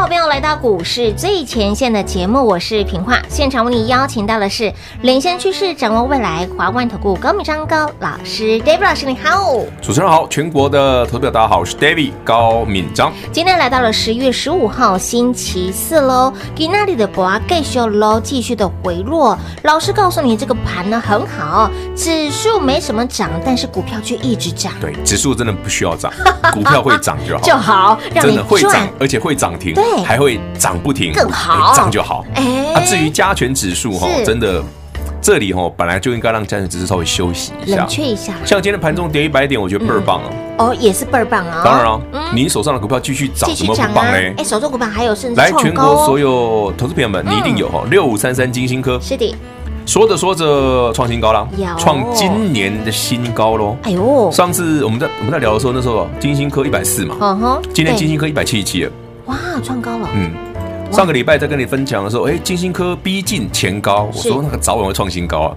好朋友来到股市最前线的节目，我是平化，现场为你邀请到的是领先趋势、掌握未来华冠投顾高敏章高老师，David 老师你好，主持人好，全国的投资者大家好，我是 David 高敏章。今天来到了十月十五号星期四喽，给那里的博啊继续喽，继续的回落。老师告诉你，这个盘呢很好，指数没什么涨，但是股票却一直涨。对，指数真的不需要涨，股票会涨就好，就好，让你真的会涨，而且会涨停。对。还会涨不停，更好，涨就好。哎，啊，至于加权指数哈，真的这里哈本来就应该让加权指数稍微休息一下，冷却一下。像今天盘中跌一百点，我觉得倍儿棒哦。哦，也是倍儿棒啊。当然了，你手上的股票继续涨，怎么不棒呢？哎，手中股票还有甚至来全国所有投资朋友们，你一定有哈，六五三三金星科。是的。说着说着创新高了，创今年的新高喽。哎呦，上次我们在我们在聊的时候，那时候金星科一百四嘛，今天金星科一百七十七了。哇，创高了。嗯。上个礼拜在跟你分享的时候，哎，金星科逼近前高，我说那个早晚会创新高啊。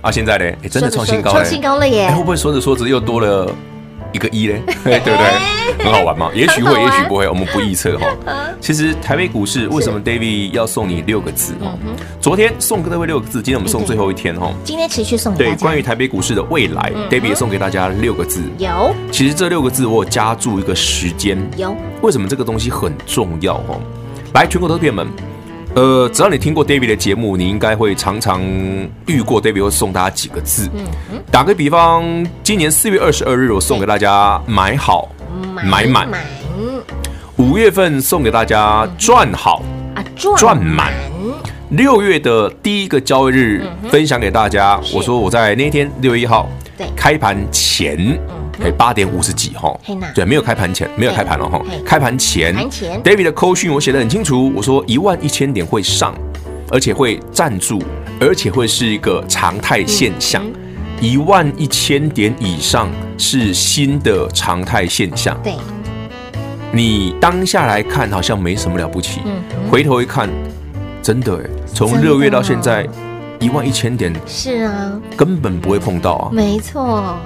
啊，现在呢，哎，真的创新高，创新高了耶！会不会说着说着又多了一个一嘞？对不对？很好玩吗？也许会，也许不会，我们不预测哈。其实台北股市为什么 David 要送你六个字？昨天送各位六个字，今天我们送最后一天哈。今天持续送。对，关于台北股市的未来，David 也送给大家六个字。有。其实这六个字我有加注一个时间。有。为什么这个东西很重要？哦。来，全国投资朋友们，呃，只要你听过 David 的节目，你应该会常常遇过 David 会送大家几个字。嗯，打个比方，今年四月二十二日，我送给大家买好买满。五月份送给大家赚好啊赚满。六月的第一个交易日分享给大家，我说我在那天六月一号开盘前。哎，八点五十几哈，对，没有开盘前，没有开盘了哈。开盘前，David 的扣讯我写的很清楚，我说一万一千点会上，而且会站住，而且会是一个常态现象，一万一千点以上是新的常态现象。对，你当下来看好像没什么了不起，回头一看，真的哎，从六月到现在，一万一千点是啊，根本不会碰到啊，没错。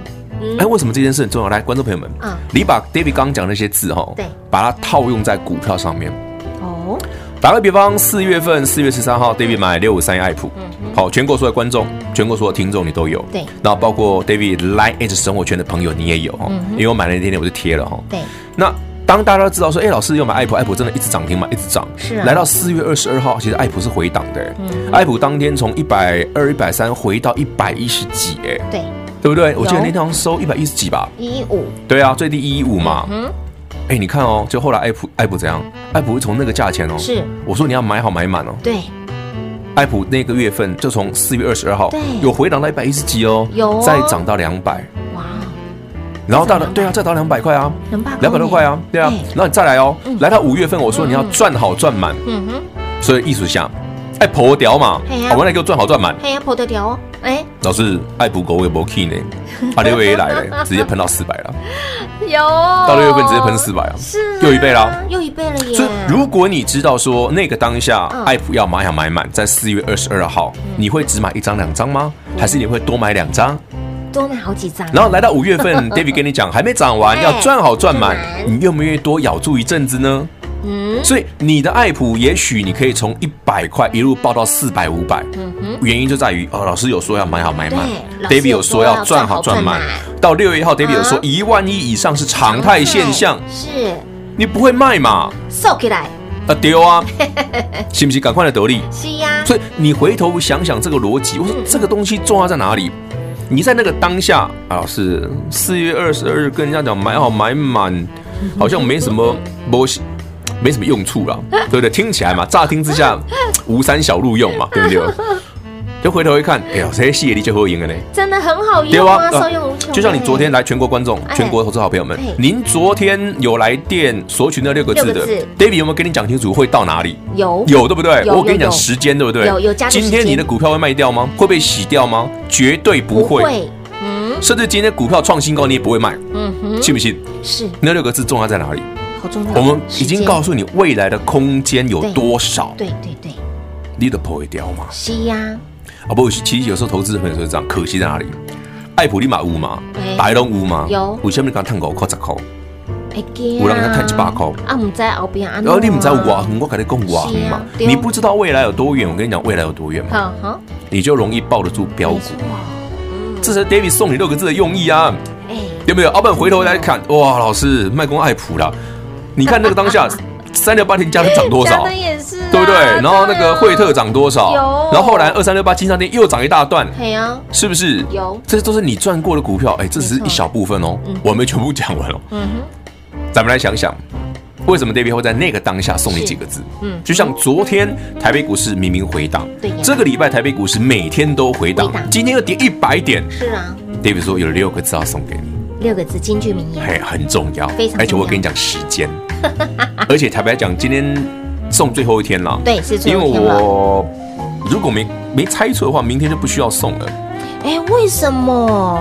哎，为什么这件事很重要？来，观众朋友们，嗯，你把 David 刚刚讲那些字哈，对，把它套用在股票上面。哦，打个比方，四月份四月十三号，David 买六五三一爱普，嗯，好，全国所有观众，全国所有听众，你都有，对，那包括 David Line Edge 生活圈的朋友，你也有哈，因为我买了那天天我就贴了哈，对，那当大家都知道说，哎，老师又买爱普，爱普真的一直涨停嘛，一直涨，是，来到四月二十二号，其实爱普是回档的，嗯，爱普当天从一百二、一百三回到一百一十几，哎，对。对不对？我记得那天好像收一百一十几吧，一一五。对啊，最低一一五嘛。嗯。哎，你看哦，就后来爱普爱普怎样？爱普会从那个价钱哦，是我说你要买好买满哦。对。爱普那个月份就从四月二十二号，对，有回档到一百一十几哦，有再涨到两百。哇。然后到了，对啊，再到两百块啊，两百两百多块啊，对啊。然后你再来哦，来到五月份，我说你要赚好赚满。嗯哼。所以艺术下，哎破掉嘛，好，我来给我赚好赚满。哎呀，破得掉哦。哎，老师爱普狗也没 key 呢，啊六月一来了，直接喷到四百了，有。到六月份直接喷四百啊，是又一倍啦，又一倍了耶！所以如果你知道说那个当下爱普要买想买满，在四月二十二号，你会只买一张两张吗？还是你会多买两张？多买好几张。然后来到五月份，David 跟你讲还没涨完，要赚好赚满，你愿不愿意多咬住一阵子呢？嗯，所以你的爱普也许你可以从一百块一路报到四百五百，嗯哼，原因就在于哦，老师有说要买好买满，David 有说要赚好赚满，到六月一号 David 有说一万一以上是常态现象，是，你不会卖嘛？收起来。啊丢啊，信不信？赶快来得利，是呀。所以你回头想想这个逻辑，我说这个东西重要在哪里？你在那个当下啊，是四月二十二日跟人家讲买好买满，好像没什么 波没什么用处了，对不对？听起来嘛，乍听之下无三小路用嘛，对不对？就回头一看，哎呀，这些系列力就会赢了呢，真的很好用啊，受用无穷。就像你昨天来全国观众、全国投资好朋友们，您昨天有来电索取那六个字的，David 有没有跟你讲清楚会到哪里？有，有对不对？我跟你讲时间对不对？有有加。今天你的股票会卖掉吗？会被洗掉吗？绝对不会。嗯。甚至今天股票创新高，你也不会卖，嗯哼，信不信？是那六个字重要在哪里？好重要。我们已经告诉诉你未来的空间有多少，对对对，你都不会掉嘛？是呀，啊不，其实有时候投资朋友是这样，可惜在哪里？爱普利马屋嘛？哎，白龙屋嘛，有。为什么你刚探五块十块？会惊。有人给他赚一百块。啊，唔知后边安怎。然后你们在瓦横，我跟你讲瓦横嘛，啊你不知道未来有多远，我跟你讲未来有多远嘛，好好，你就容易抱得住标股。这是 David 送你六个字的用意啊，哎，有没有？阿本回头来看，哇，老师卖光爱普啦，你看那个当下三六八天加的涨多少？也是啊，对不对？然后那个惠特涨多少？有然后后来二三六八金商店又涨一大段，是不是？有这都是你赚过的股票，哎，这只是一小部分哦，我还没全部讲完哦。嗯哼，咱们来想想，为什么 David 会在那个当下送你几个字？嗯就像昨天台北股市明明回档，对呀这个礼拜台北股市每天都回档回档，今天又跌一百点是啊，，David 说有六个字要送给你。六个字金句名言，嘿，很重要，非常重要。而且我跟你讲时间，而且坦白讲，今天送最后一天了，对，是最因为后一天了。我如果没没猜错的话，明天就不需要送了，哎，为什么？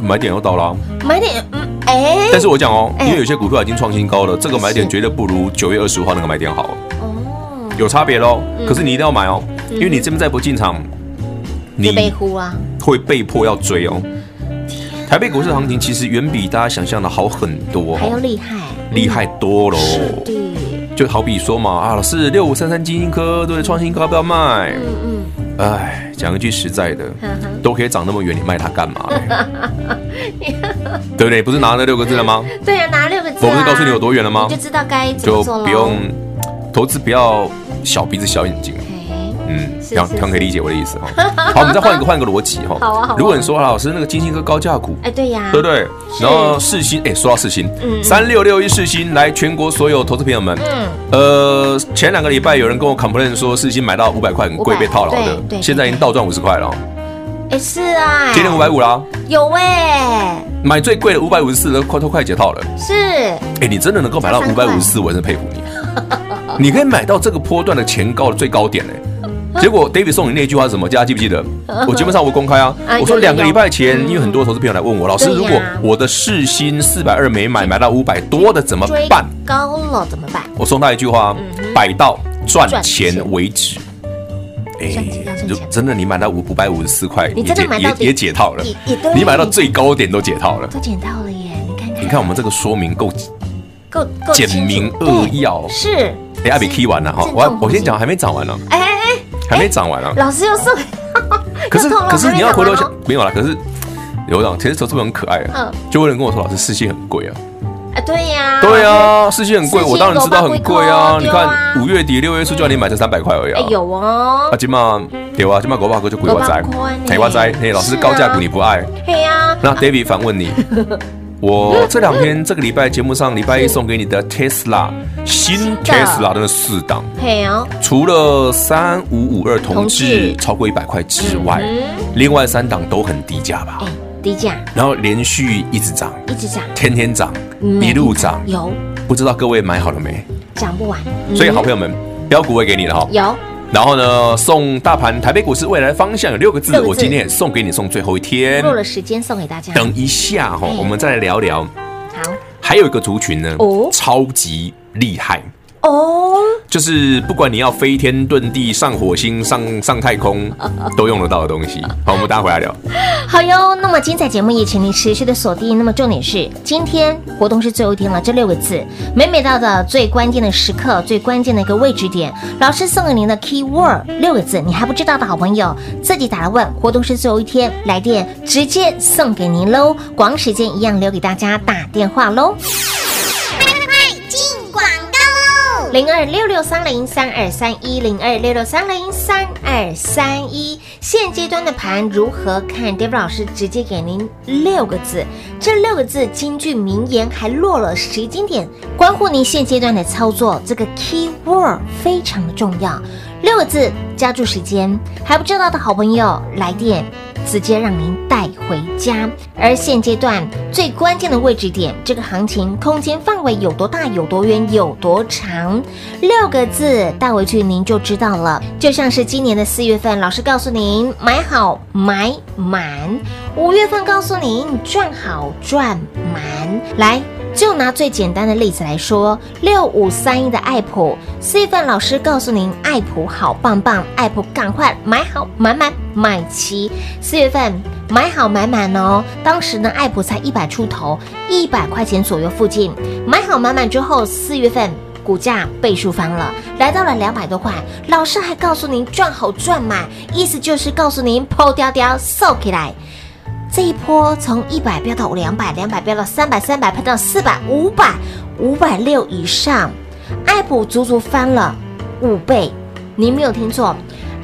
买点又到了。啊。买点，嗯，哎，但是我讲哦，哎因为有些股票已经创新高了，这个买点是绝对不如九月二十五号那个买点好，哦，有差别喽。嗯。可是你一定要买哦，因为你这边再不进场，你被你呼啊，会被迫要追哦。台北股市行情其实远比大家想象的好很多哦，还要厉害，厉害多喽。就好比说嘛，啊，老师六五三三金星科对创新高要不要卖？嗯嗯，哎，讲一句实在的，都可以涨那么远，你卖它干嘛嘞？对不对？不是拿那六个字了吗？对呀，拿六个字啊，我不是告诉你有多远了吗你就知道该怎就不用投资，不要小鼻子小眼睛。嘿，嗯，是是这样这样可以理解我的意思哈。好，我们再换一个 换一个逻辑哈。好啊如果你说啊老师那个金星哥高价股，哎，对呀，对不对？然后世新，哎，说到世新嗯，三六六一世新，来全国所有投资朋友们，嗯，呃，前两个礼拜有人跟我 complain 说世新买到五百块很贵，被套牢的对，现在已经倒赚五十块了。哦，哎，是啊，今天五百五啦，有哎，买最贵的五百五十四都快都快解套了。是，哎，你真的能够买到五百五十四，我真的佩服你。你可以买到这个波段的前高的最高点呢。结果 David 送你那句话是什么？大家记不记得？我节目上我公开啊啊，我说两个礼拜前，嗯因为很多投资朋友来问我，老师，如果我的市新四百二没买，买到五百多的怎么追办？高了怎么办？我送他一句话嗯：摆到赚赚钱钱为止。哎就真的你买到五五百五十四块，也解也也解套了你买到最高点都解套了。都解套了耶！你看看，你看我们这个说明够够够简明扼要是。哎，阿比 key 完了哈，我我先讲还没讲完呢，哎，还没涨完呢。老师又送，可是可是你要回头想还没有啦。可是有长，其实投资朋友很可爱啊嗯，就有人跟我说，老师世新很贵啊。啊，对呀，对呀，世新很贵，我当然知道很贵啊。你看五月底六月初就要你买才三百块而已哎啊。有哦啊，，今嘛有啊，今嘛狗爸哥就鬼我栽五百块呢，哎我栽，嘿，老师高价股你不爱。嘿呀，那 David 反问你，我这两天这个礼拜节目上礼拜一送给你的 Tesla 新 Tesla 的四档，除了三五五二同同志。志超过一百块之外嗯，另外三档都很低价吧。哎？，低价。然后连续一直涨，一直涨，天天涨，一路涨，有。不知道各位买好了没？涨不完，嗯所以好朋友们，标股我也给你了哈。有然后呢，送大盘台北股市未来方向有六个字，我今天也送给你，送最后一天。够了时间送给大家，等一下哈嗯，我们再来聊聊，好。还有一个族群呢哦，超级厉害。哦，就是不管你要飞天遁地、上火星、上上太空，都用得到的东西。好，我们大家回来聊。好哟，那么精彩节目也请您持续的锁定。那么重点是，今天活动是最后一天了，这六个字，每每到的最关键的时刻，最关键的一个位置点，老师送给您的 key word 六个字，你还不知道的好朋友，自己打来问。活动是最后一天，来电直接送给您喽，广时间一样留给大家打电话喽。零二六六三零三二三一零二六六三零三二三一，现阶段的盘如何看？David 老师直接给您六个字，这六个字金句名言还落了时间点，关乎您现阶段的操作。这个 key word 非常的重要。六个字，加注时间，还不知道的好朋友来电。直接让您带回家，而现阶段最关键的位置点，这个行情空间范围有多大、有多远、有多长？六个字带回去您就知道了。就像是今年的四月份，老师告诉您买好买满；五月份告诉您赚好赚满。来。就拿最简单的例子来说，六五三一的爱普，四月份老师告诉您，爱普好棒棒，爱普赶快买好买满买齐。四月份买好买满哦，当时呢，爱普才一百出头，一百块钱左右附近，买好买满之后，四月份股价倍数翻了，来到了两百多块。老师还告诉您赚好赚满，意思就是告诉您抛掉掉收起来。这一波从一百飙到两百，两百飙到三百，三百飙到四百，五百，五百六以上，爱普足足翻了五倍，您没有听错，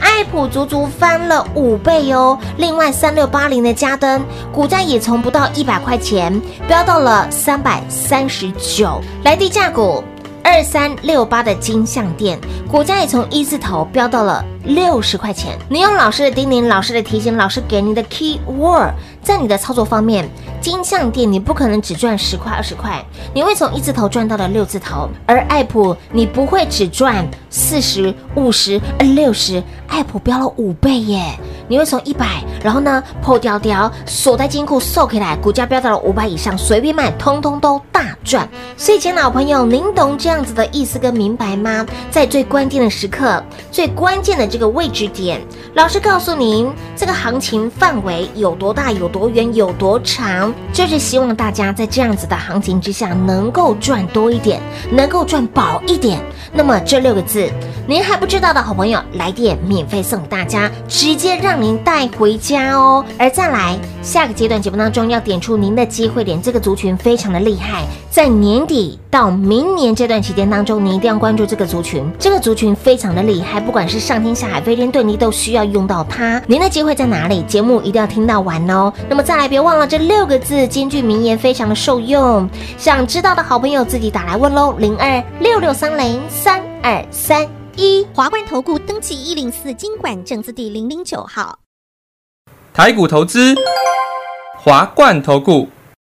爱普足足翻了五倍哦。另外三六八零的嘉登股价也从不到一百块钱飙到了三百三十九，来低价股二三六八的金像电股价也从一字头飙到了。六十块钱，你用老师的叮咛、老师的提醒、老师给你的 key word，在你的操作方面，金项店你不可能只赚十块、二十块，你会从一字头赚到了六字头；而爱普你不会只赚四十五十、六十，爱普飙了五倍耶，你会从一百，然后呢破掉掉锁在金库收起来，股价飙到了五百以上，随便卖，通通都大赚。所以，亲老朋友，您懂这样子的意思跟明白吗？在最关键的时刻，最关键的。这个位置点，老师告诉您，这个行情范围有多大、有多远、有多长，就是希望大家在这样子的行情之下，能够赚多一点，能够赚饱一点。那么这六个字，您还不知道的好朋友，来电免费送给大家，直接让您带回家哦。而再来下个阶段节目当中要点出您的机会点，这个族群非常的厉害，在年底到明年这段期间当中，你一定要关注这个族群，这个族群非常的厉害，不管是上天下。海飞天，对你都需要用到它。您的机会在哪里？节目一定要听到完哦。那么再来，别忘了这六个字，金句名言，非常的受用。想知道的好朋友自己打来问喽，零二六六三零三二三一。华冠投顾登记一零四经管证字第零零九号。台股投资，华冠投顾。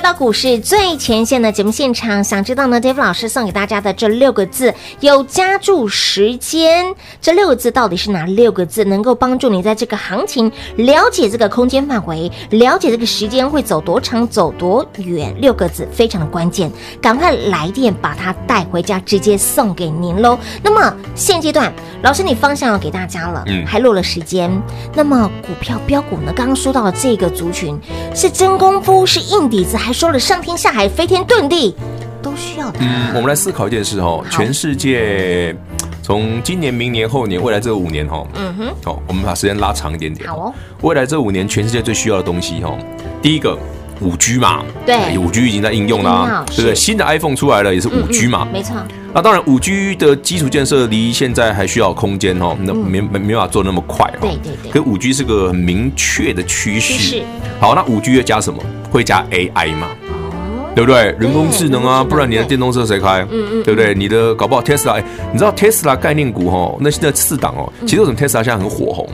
回到股市最前线的节目现场。想知道呢，Dave 老师送给大家的这六个字有加注时间，这六个字到底是哪六个字？能够帮助你在这个行情了解这个空间范围，了解这个时间会走多长、走多远。六个字非常的关键，赶快来电把它带回家，直接送给您喽。那么现阶段，老师你方向要给大家了，嗯，还落了时间。那么股票标股呢？刚刚说到的这个族群是真功夫，是。硬底子还说了上天下海、飞天遁地都需要的。嗯，我们来思考一件事哦，全世界从今年、明年、后年、未来这五年哈，嗯哼，好，我们把时间拉长一点点。好哦，未来这五年全世界最需要的东西哈，第一个五 G 嘛，对，五 G 已经在应用了，对不对？新的 iPhone 出来了也是五 G 嘛，没错。那当然，五 G 的基础建设离现在还需要空间哦，那没没没办法做那么快哦。对对对。可五 G 是个很明确的趋势。好，那五 G 要加什么？会加 AI 嘛？哦，对不对？人工智能啊，不然你的电动车谁开？嗯嗯，对不对？你的搞不好 Tesla，你知道 Tesla 概念股哦，那现在四档哦，其实为什么 Tesla 现在很火红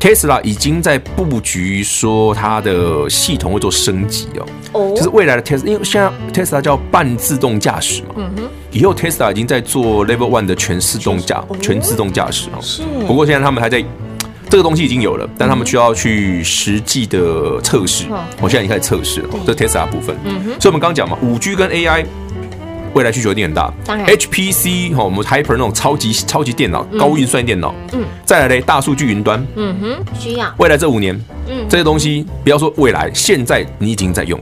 ？Tesla 已经在布局说它的系统会做升级哦。哦，就是未来的 Tesla，因为现在 Tesla 叫半自动驾驶嘛。嗯哼，以后 Tesla 已经在做 Level One 的全自动驾全自动驾驶哦。是。不过现在他们还在。这个东西已经有了，但他们需要去实际的测试。我现在已经开始测试了，这 Tesla 部分。嗯哼所以，我们刚刚讲嘛，五 G 跟 AI 未来需求一定很大。当然，HPC 哈，我们 Hyper 那种超级超级电脑、高运算电脑。嗯。再来嘞，大数据云端。嗯哼，需要。未来这五年，嗯，这些东西不要说未来，现在你已经在用。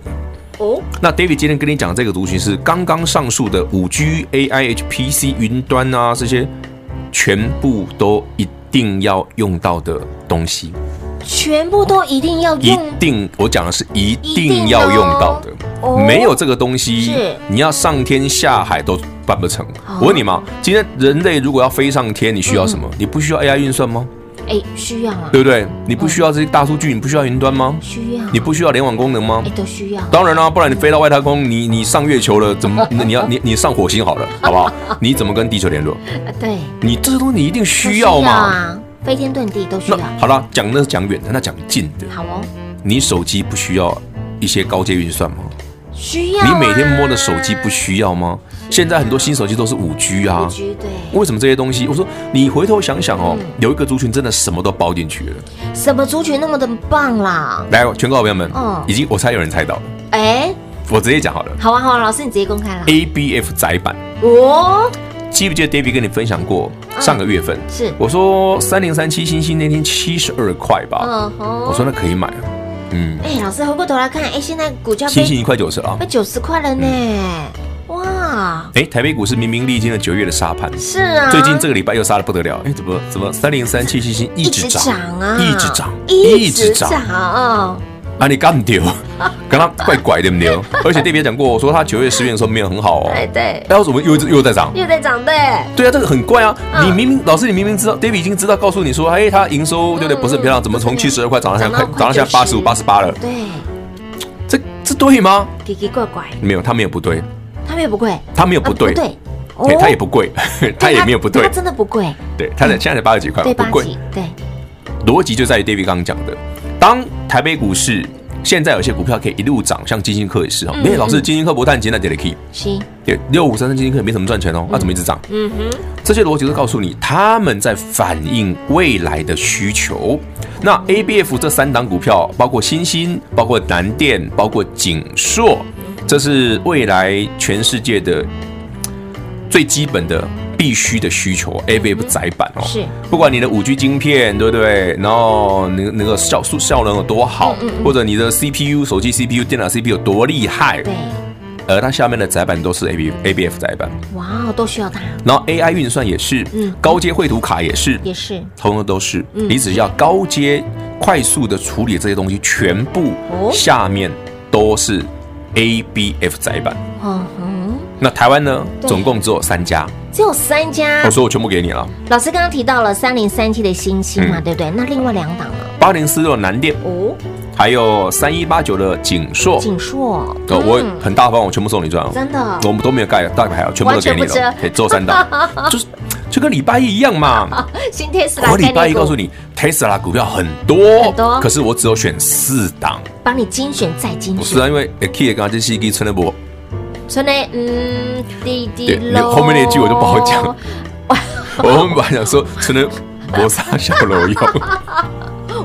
哦。那 David 今天跟你讲的这个族群是刚刚上述的五 G、AI、HPC、云端啊，这些全部都一。一定要用到的东西，全部都一定要用。一定，我讲的是一定要用到的。哦、没有这个东西，你要上天下海都办不成。哦、我问你嘛，今天人类如果要飞上天，你需要什么？嗯、你不需要 AI 运算吗？哎，需要啊，对不对？你不需要这些大数据，你不需要云端吗？需要。你不需要联网功能吗？哎，都需要。当然啦，不然你飞到外太空，你你上月球了，怎么？你要你你上火星好了，好不好？你怎么跟地球联络？对。你这些东西你一定需要嘛？啊，飞天遁地都需要。好了，讲的是讲远的，那讲近的。好哦。你手机不需要一些高阶运算吗？需要。你每天摸的手机不需要吗？现在很多新手机都是五 G 啊，五 G 对，为什么这些东西？我说你回头想想哦，有一个族群真的什么都包进去了。什么族群那么的棒啦？来，全国好朋友们，嗯，已经我猜有人猜到了。哎，我直接讲好了。好啊，好啊，老师你直接公开了。ABF 窄版哦，记不记得 David 跟你分享过上个月份？是我说三零三七星星那天七十二块吧？嗯哼，我说那可以买啊。嗯，哎，老师回过头来看，哎，现在股价欣兴已经快九十啊，快九十块了呢。哇！哎，台北股市明明历经了九月的沙盘，是啊，最近这个礼拜又杀的不得了。哎，怎么怎么三零三七七星一直涨啊，一直涨，一直涨啊！啊，你干 掉，跟他怪怪的，没有。而且特别讲过，我说他九月、十月的时候没有很好哦。哎，对。然后怎么又又在涨？又在涨，对。对啊，这个很怪啊！你明明老师，你明明知道，David 已经知道，告诉你说，哎，他营收对不对？不是很漂亮，怎么从七十二块涨到现在涨到现在八十五、八十八了？对。这这对吗？奇奇怪怪。没有，他没有不对。他没有不贵，他没有不对，对，他也不贵，他也没有不对，他真的不贵，对，他的现在才八十几块，不贵，对。逻辑就在于 David 刚刚讲的，当台北股市现在有些股票可以一路涨，像金星科也是哦，没有老师，金星科不但今天在跌了 key，是，对，六五三三金星科也没怎么赚钱哦，那怎么一直涨？嗯哼，这些逻辑都告诉你，他们在反映未来的需求。那 ABF 这三档股票，包括新兴，包括南电，包括景硕。这是未来全世界的最基本的必须的需求，ABF 载板哦，是。不管你的五 G 晶片对不对？然后那那个效速效能有多好，或者你的 CPU 手机 CPU 电脑 CPU 有多厉害，对，而它下面的窄板都是 ABF ABF 载板，哇，都需要它。然后 AI 运算也是，嗯，高阶绘图卡也是，也是，通通都是。你只要高阶快速的处理这些东西，全部下面都是。ABF 载板，嗯哼，那台湾呢？总共只有三家，只有三家。我说我全部给你了。老师刚刚提到了三零三七的星星嘛，对不对？那另外两档呢？八零四六的南电哦，还有三一八九的景硕。景硕，我很大方，我全部送你赚。真的，我们都没有盖大牌啊，全部都给你了。可以做三档，就是就跟礼拜一一样嘛。新 Tesla，我礼拜一告诉你，Tesla 股票很多，很多可是我只有选四档，帮你精选再精选。不是啊，因为 K 刚刚这是一个存的不，存的嗯，滴滴对，后面那句我就不好讲。我们本来想说春的磨砂小楼用。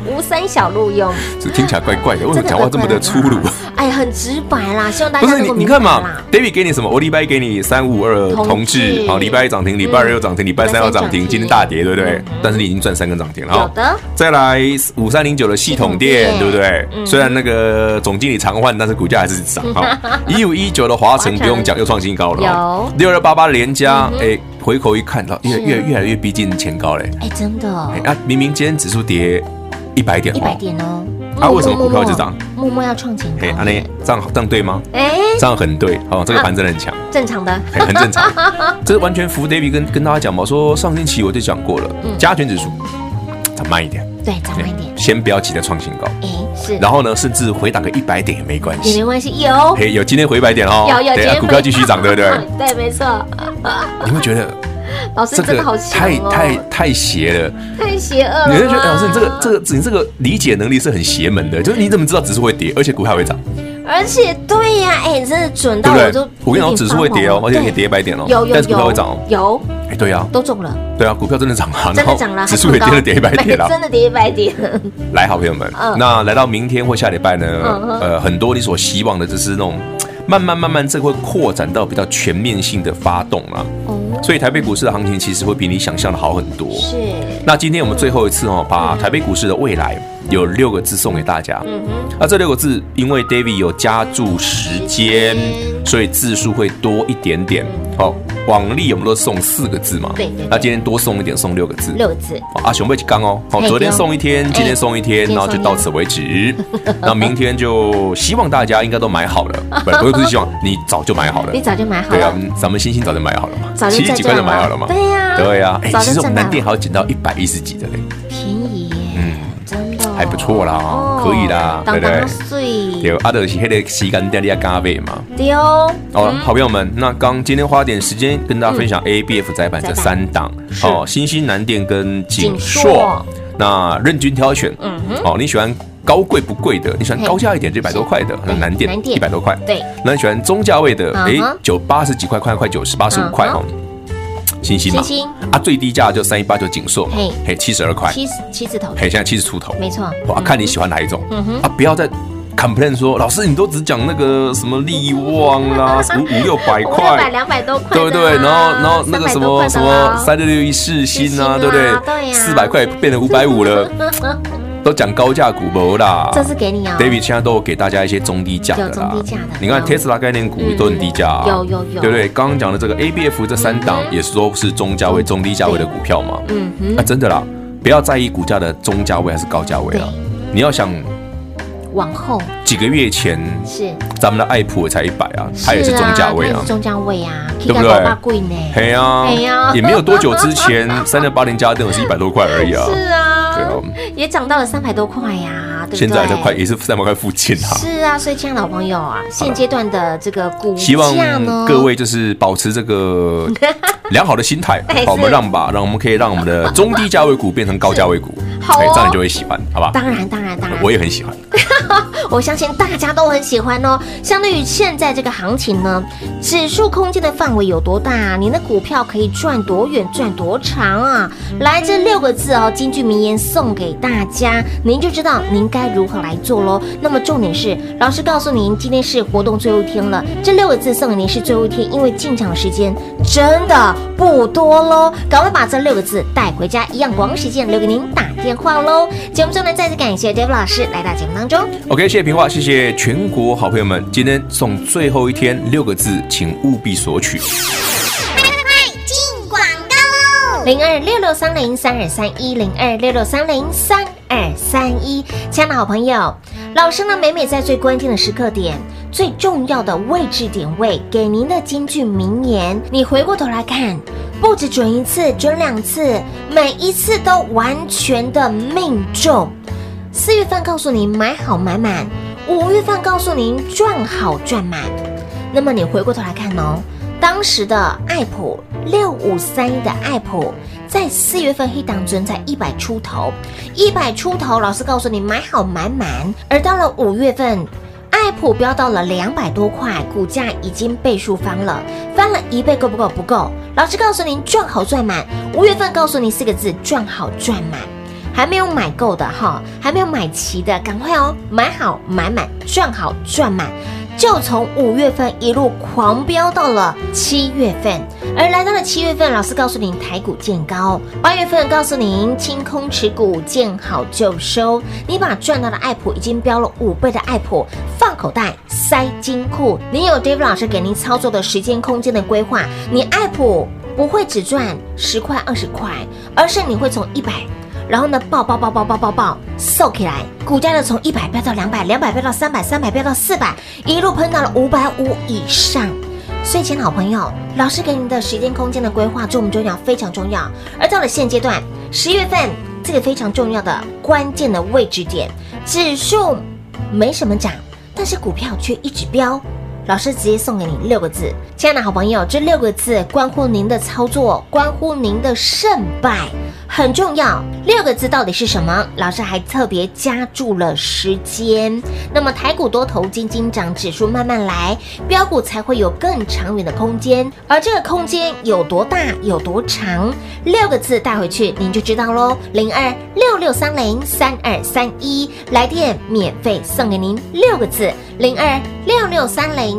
无三小路用，这听起来怪怪的，为什么讲话这么的粗鲁？哎呀，很直白啦，希望大家不是你，你看嘛，David 给你什么？我礼拜一给你三五二同志，好，礼拜一涨停，礼拜二又涨停，礼拜三又涨停，今天大跌，对不对？但是你已经赚三根涨停了，有的。再来五三零九的系统店，对不对？虽然那个总经理常换，但是股价还是涨。哈，一五一九的华城不用讲，又创新高了。有六二八八的联嘉，哎，回头一看到越越越来越逼近前高嘞。哎，真的。哎，啊明明今天指数跌。一百点，一百点哦！啊，为什么股票一直涨？默默要创前高，哎，阿内，这样这样对吗？哎，这样很对，哦，这个盘真的很强，正常的，很正常，这是完全服 David 跟跟大家讲嘛，说上星期我就讲过了，加权指数涨慢一点，对，涨慢一点，先不要急着创新高，哎，是，然后呢，甚至回档个一百点也没关系，也没关系，有，嘿，有今天回一百点哦，有有，股票继续涨，对不对？对，没错，你会觉得。老师真的好强哦！太太太邪了，太邪恶了。你会觉得老师，你这个这个你这个理解能力是很邪门的，就是你怎么知道指数会跌，而且股票会涨？而且对呀，哎，真的准到我就我跟你讲，指数会跌哦，而且可以跌一百点哦，有有有，但是股票会涨哦，有，哎，对呀，都中了，对啊，股票真的涨了，真的涨了，指数也跌了跌一百点了，真的跌一百点。来，好朋友们，那来到明天或下礼拜呢？呃，很多你所希望的就是那种。慢慢慢慢，这会扩展到比较全面性的发动了。所以台北股市的行情其实会比你想象的好很多。是。那今天我们最后一次哦，把台北股市的未来有六个字送给大家。嗯哼。那这六个字，因为 David 有加注时间，所以字数会多一点点。好，往例我们都送四个字嘛。对。那今天多送一点，送六个字。六个字。啊，熊背起刚哦。好，昨天送一天，今天送一天，然后就到此为止。那明天就希望大家应该都买好了。不，不是希望你早就买好了。你早就买好了。对啊，咱们星星早就买好了嘛。早就七十几块就买好了嘛。对呀。对呀。哎，其实我们南店还要捡到一百一十几的嘞。便宜。还不错啦，可以啦，对不对？对，阿德是那个时间点你要加倍嘛。对哦。哦，好朋友们，那刚今天花点时间跟大家分享 A B F 载板这三档，哦，新兴南电跟锦硕，那任君挑选。嗯哼。哦，你喜欢高贵不贵的？你喜欢高价一点，就一百多块的，那南电一百多块。对。那你喜欢中价位的？哎，九八十几块，快快九十八十五块哦。新兴嘛，啊，最低价就三一八九景硕，嘛，嘿，七十二块，七七字头，嘿，现在七十出头，没错，哇，看你喜欢哪一种，嗯哼，啊，不要再 complain 说，老师你都只讲那个什么力旺啦，什么五六百块，两百多块，对不对？然后然后那个什么什么三六六一四新啊，对不对？四百块变成五百五了。都讲高价股不啦？这是给你啊，David 现在都有给大家一些中低价的啦。中低价的，你看 Tesla 概念股都很低价，有有有，对不对？刚刚讲的这个 ABF 这三档也是说是中价位、中低价位的股票嘛。嗯哼，那真的啦，不要在意股价的中价位还是高价位啊。你要想往后几个月前是咱们的爱普才一百啊，它也是中价位啊，中价位啊，对不对？贵呢？嘿呀，嘿呀，也没有多久之前三六八零家电也是一百多块而已啊。是啊。也涨到了三百多块呀，对不对？现在这块也是三百块附近啊。是啊，所以亲爱的老朋友啊，现阶段的这个股价望各位就是保持这个 良好的心态，好，我们让吧，让我们可以让我们的中低价位股变成高价位股，好，这样你就会喜欢，好吧？当然，当然，当然，我也很喜欢。我相信大家都很喜欢哦。相对于现在这个行情呢，指数空间的范围有多大？您的股票可以赚多远、赚多长啊？来，这六个字哦，金句名言送给大家，您就知道您该该如何来做喽。那么重点是，老师告诉您，今天是活动最后一天了，这六个字送给您是最后一天，因为进场时间真的不多喽。赶快把这六个字带回家，一样广时间留给您打电话喽。节目中呢，再次感谢 David 老师来到节目当中。OK，谢谢平话，谢谢全国好朋友们。今天送最后一天六个字，请务必索取。零二六六三零三二三一零二六六三零三二三一，亲爱的好朋友，老师呢，每每在最关键的时刻点、最重要的位置点位，给您的金句名言，你回过头来看，不止准一次，准两次，每一次都完全的命中。四月份告诉您买好买满，五月份告诉您赚好赚满。那么你回过头来看哦，当时的爱普六五三一的爱普，在四月份黑档存在一百出头，一百出头，老师告诉你买好买满，而到了五月份。爱普飙到了两百多块，股价已经倍数翻了，翻了一倍够不够？不够。老师告诉您赚好赚满，五月份告诉你四个字赚好赚满，还没有买够的哈，还没有买齐的，赶快哦，买好买满，赚好赚满。就从五月份一路狂飙到了七月份，而来到了七月份，老师告诉您台股见高。八月份告诉您清空持股，见好就收。你把赚到的爱普已经飙了五倍的爱普放口袋塞金库。你有 David 老师给您操作的时间空间的规划，你爱普不会只赚十块二十块，而是你会从一百。然后呢，爆爆爆爆爆爆爆，瘦起来，股价呢从一百飙到两百，两百飙到三百，三百飙到四百，一路喷到了五百五以上。所以，亲老朋友，老师给你的时间空间的规划重不重要？非常重要。而到了现阶段，十月份这个非常重要的关键的位置点，指数没什么涨，但是股票却一直飙。老师直接送给你六个字，亲爱的好朋友，这六个字关乎您的操作，关乎您的胜败。很重要，六个字到底是什么？老师还特别加注了时间。那么台股多头金金涨，指数慢慢来，标股才会有更长远的空间。而这个空间有多大，有多长？六个字带回去，您就知道喽。零二六六三零三二三一，来电免费送给您六个字。零二六六三零